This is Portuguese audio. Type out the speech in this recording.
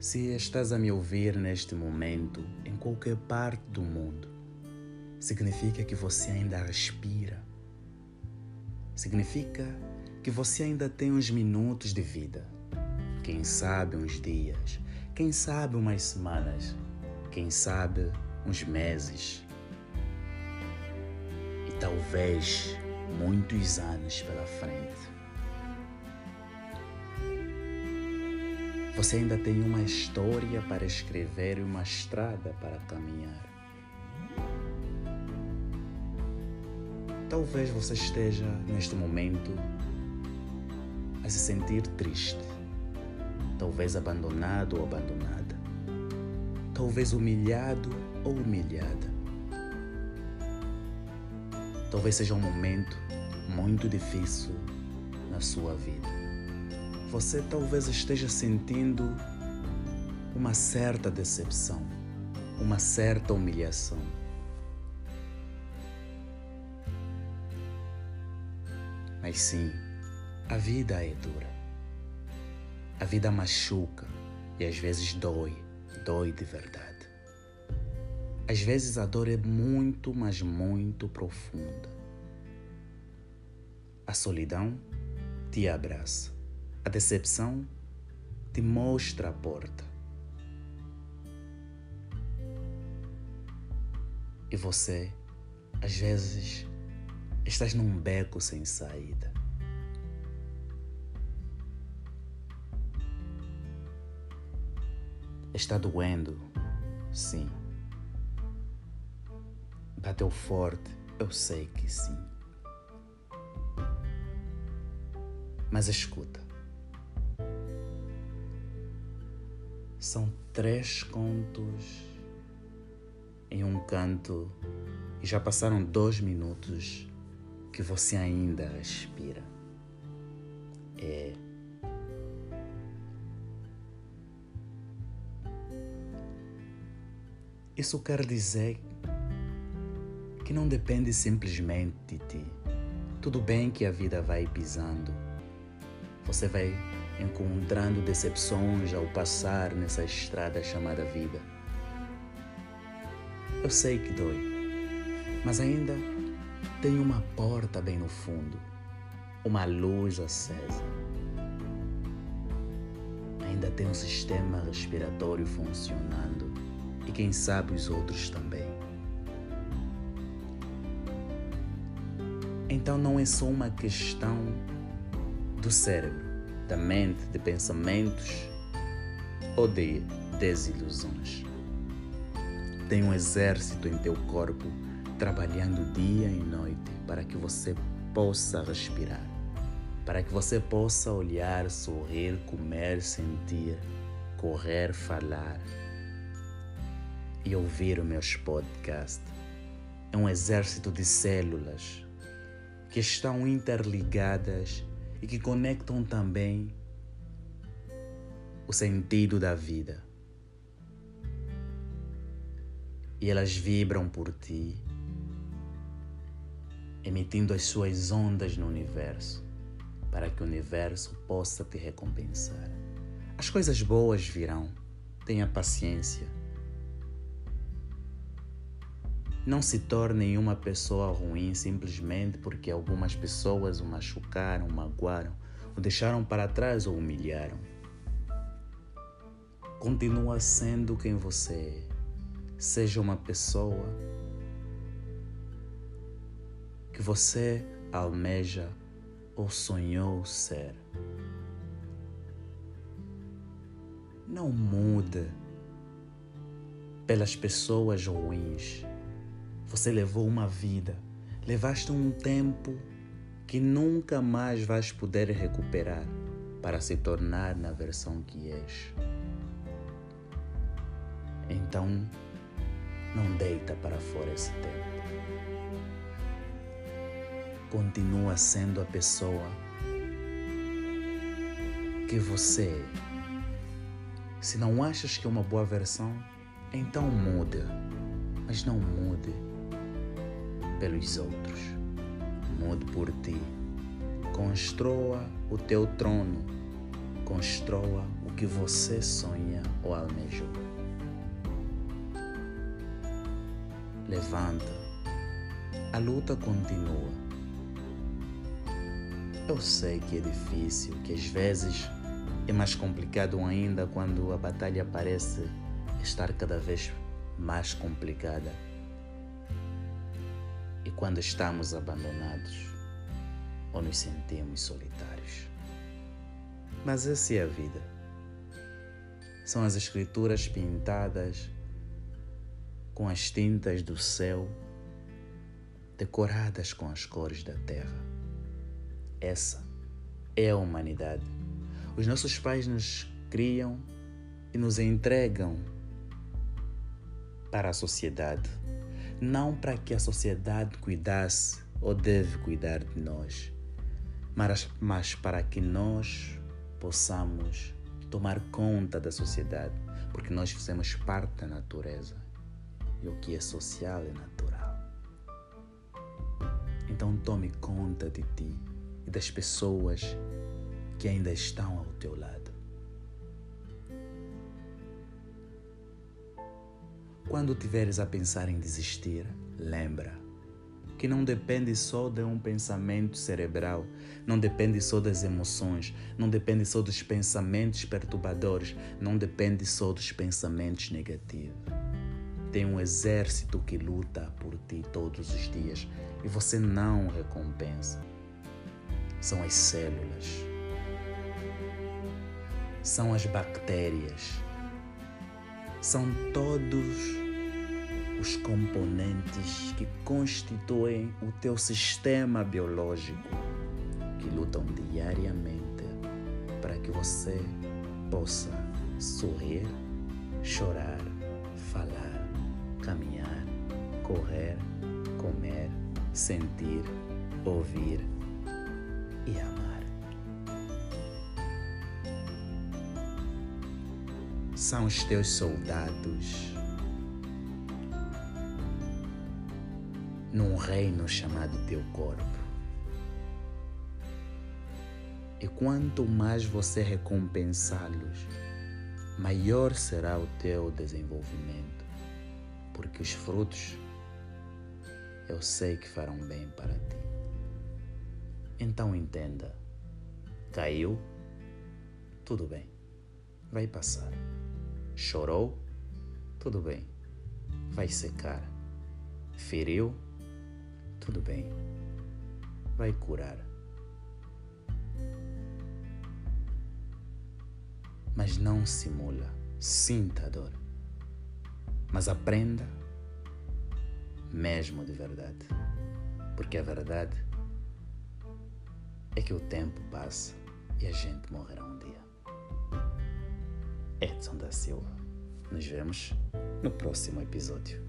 Se estás a me ouvir neste momento, em qualquer parte do mundo, significa que você ainda respira. Significa que você ainda tem uns minutos de vida. Quem sabe uns dias, quem sabe umas semanas, quem sabe uns meses. E talvez muitos anos pela frente. Você ainda tem uma história para escrever e uma estrada para caminhar. Talvez você esteja neste momento a se sentir triste, talvez abandonado ou abandonada, talvez humilhado ou humilhada. Talvez seja um momento muito difícil na sua vida. Você talvez esteja sentindo uma certa decepção, uma certa humilhação. Mas sim, a vida é dura. A vida machuca e às vezes dói, dói de verdade. Às vezes a dor é muito, mas muito profunda. A solidão te abraça. A decepção te mostra a porta. E você, às vezes, estás num beco sem saída. Está doendo, sim. Bateu forte, eu sei que sim. Mas escuta. São três contos em um canto e já passaram dois minutos que você ainda respira. É. Isso quer dizer que não depende simplesmente de ti. Tudo bem que a vida vai pisando. Você vai encontrando decepções ao passar nessa estrada chamada vida. Eu sei que dói, mas ainda tem uma porta bem no fundo, uma luz acesa. Ainda tem um sistema respiratório funcionando e quem sabe os outros também. Então não é só uma questão do cérebro, da mente, de pensamentos ou de desilusões. Tem um exército em teu corpo trabalhando dia e noite para que você possa respirar, para que você possa olhar, sorrir, comer, sentir, correr, falar e ouvir os meus podcasts. É um exército de células que estão interligadas e que conectam também o sentido da vida. E elas vibram por ti, emitindo as suas ondas no universo, para que o universo possa te recompensar. As coisas boas virão, tenha paciência Não se torne uma pessoa ruim simplesmente porque algumas pessoas o machucaram, o magoaram, o deixaram para trás ou humilharam. Continua sendo quem você é. Seja uma pessoa que você almeja ou sonhou ser. Não mude pelas pessoas ruins você levou uma vida, levaste um tempo que nunca mais vais poder recuperar para se tornar na versão que és. Então, não deita para fora esse tempo. Continua sendo a pessoa que você é. Se não achas que é uma boa versão, então muda, mas não mude pelos outros. Mude por ti. Construa o teu trono Construa o que você sonha ou almejou. Levanta. A luta continua. Eu sei que é difícil, que às vezes é mais complicado ainda quando a batalha parece estar cada vez mais complicada. E quando estamos abandonados ou nos sentimos solitários. Mas essa é a vida. São as escrituras pintadas com as tintas do céu, decoradas com as cores da terra. Essa é a humanidade. Os nossos pais nos criam e nos entregam para a sociedade, não para que a sociedade cuidasse ou deve cuidar de nós, mas, mas para que nós possamos tomar conta da sociedade, porque nós fazemos parte da natureza e o que é social é natural. Então tome conta de ti e das pessoas que ainda estão ao teu lado. Quando tiveres a pensar em desistir, lembra que não depende só de um pensamento cerebral, não depende só das emoções, não depende só dos pensamentos perturbadores, não depende só dos pensamentos negativos. Tem um exército que luta por ti todos os dias e você não recompensa. São as células, são as bactérias são todos os componentes que constituem o teu sistema biológico que lutam diariamente para que você possa sorrir, chorar, falar, caminhar, correr, comer, sentir, ouvir e amar. São os teus soldados num reino chamado teu corpo. E quanto mais você recompensá-los, maior será o teu desenvolvimento, porque os frutos eu sei que farão bem para ti. Então entenda: caiu, tudo bem, vai passar. Chorou? Tudo bem, vai secar. Feriu? Tudo bem, vai curar. Mas não simula, sinta a dor. Mas aprenda mesmo de verdade. Porque a verdade é que o tempo passa e a gente morrerá um dia. Edson da Silva. Nos vemos no próximo episódio.